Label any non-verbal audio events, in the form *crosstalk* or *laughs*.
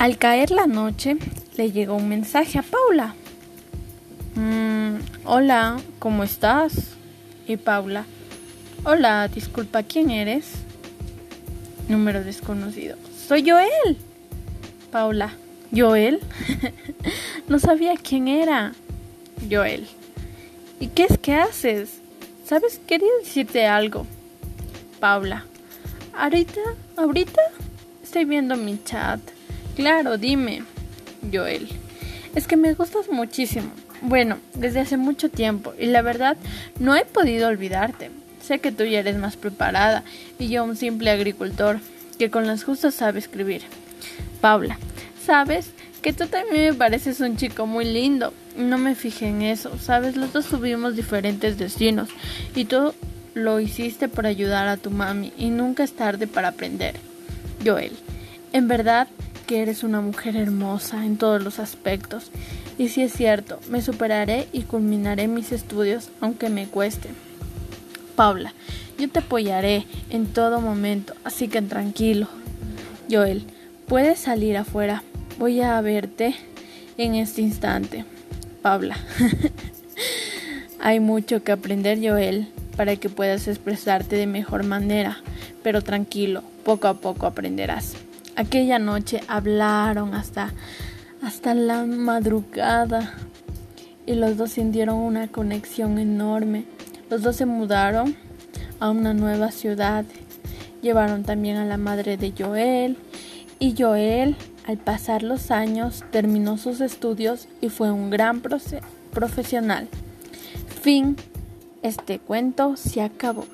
Al caer la noche, le llegó un mensaje a Paula. Mm, hola, ¿cómo estás? Y Paula, hola, disculpa, ¿quién eres? Número desconocido. Soy Joel. Paula, ¿Joel? *laughs* no sabía quién era. Joel. ¿Y qué es que haces? ¿Sabes? Quería decirte algo. Paula. ¿Ahorita? ¿Ahorita? Estoy viendo mi chat. Claro, dime. Joel. Es que me gustas muchísimo. Bueno, desde hace mucho tiempo y la verdad no he podido olvidarte. Sé que tú ya eres más preparada y yo un simple agricultor que con las justas sabe escribir. Paula, sabes que tú también me pareces un chico muy lindo. No me fijé en eso, sabes, los dos tuvimos diferentes destinos y tú lo hiciste por ayudar a tu mami y nunca es tarde para aprender. Joel, en verdad que eres una mujer hermosa en todos los aspectos y si es cierto, me superaré y culminaré mis estudios aunque me cueste. Paula, yo te apoyaré en todo momento, así que tranquilo. Joel, puedes salir afuera. Voy a verte en este instante. Paula, *laughs* hay mucho que aprender, Joel para que puedas expresarte de mejor manera, pero tranquilo, poco a poco aprenderás. Aquella noche hablaron hasta hasta la madrugada y los dos sintieron una conexión enorme. Los dos se mudaron a una nueva ciudad. Llevaron también a la madre de Joel y Joel, al pasar los años, terminó sus estudios y fue un gran profesional. Fin este cuento se acabó.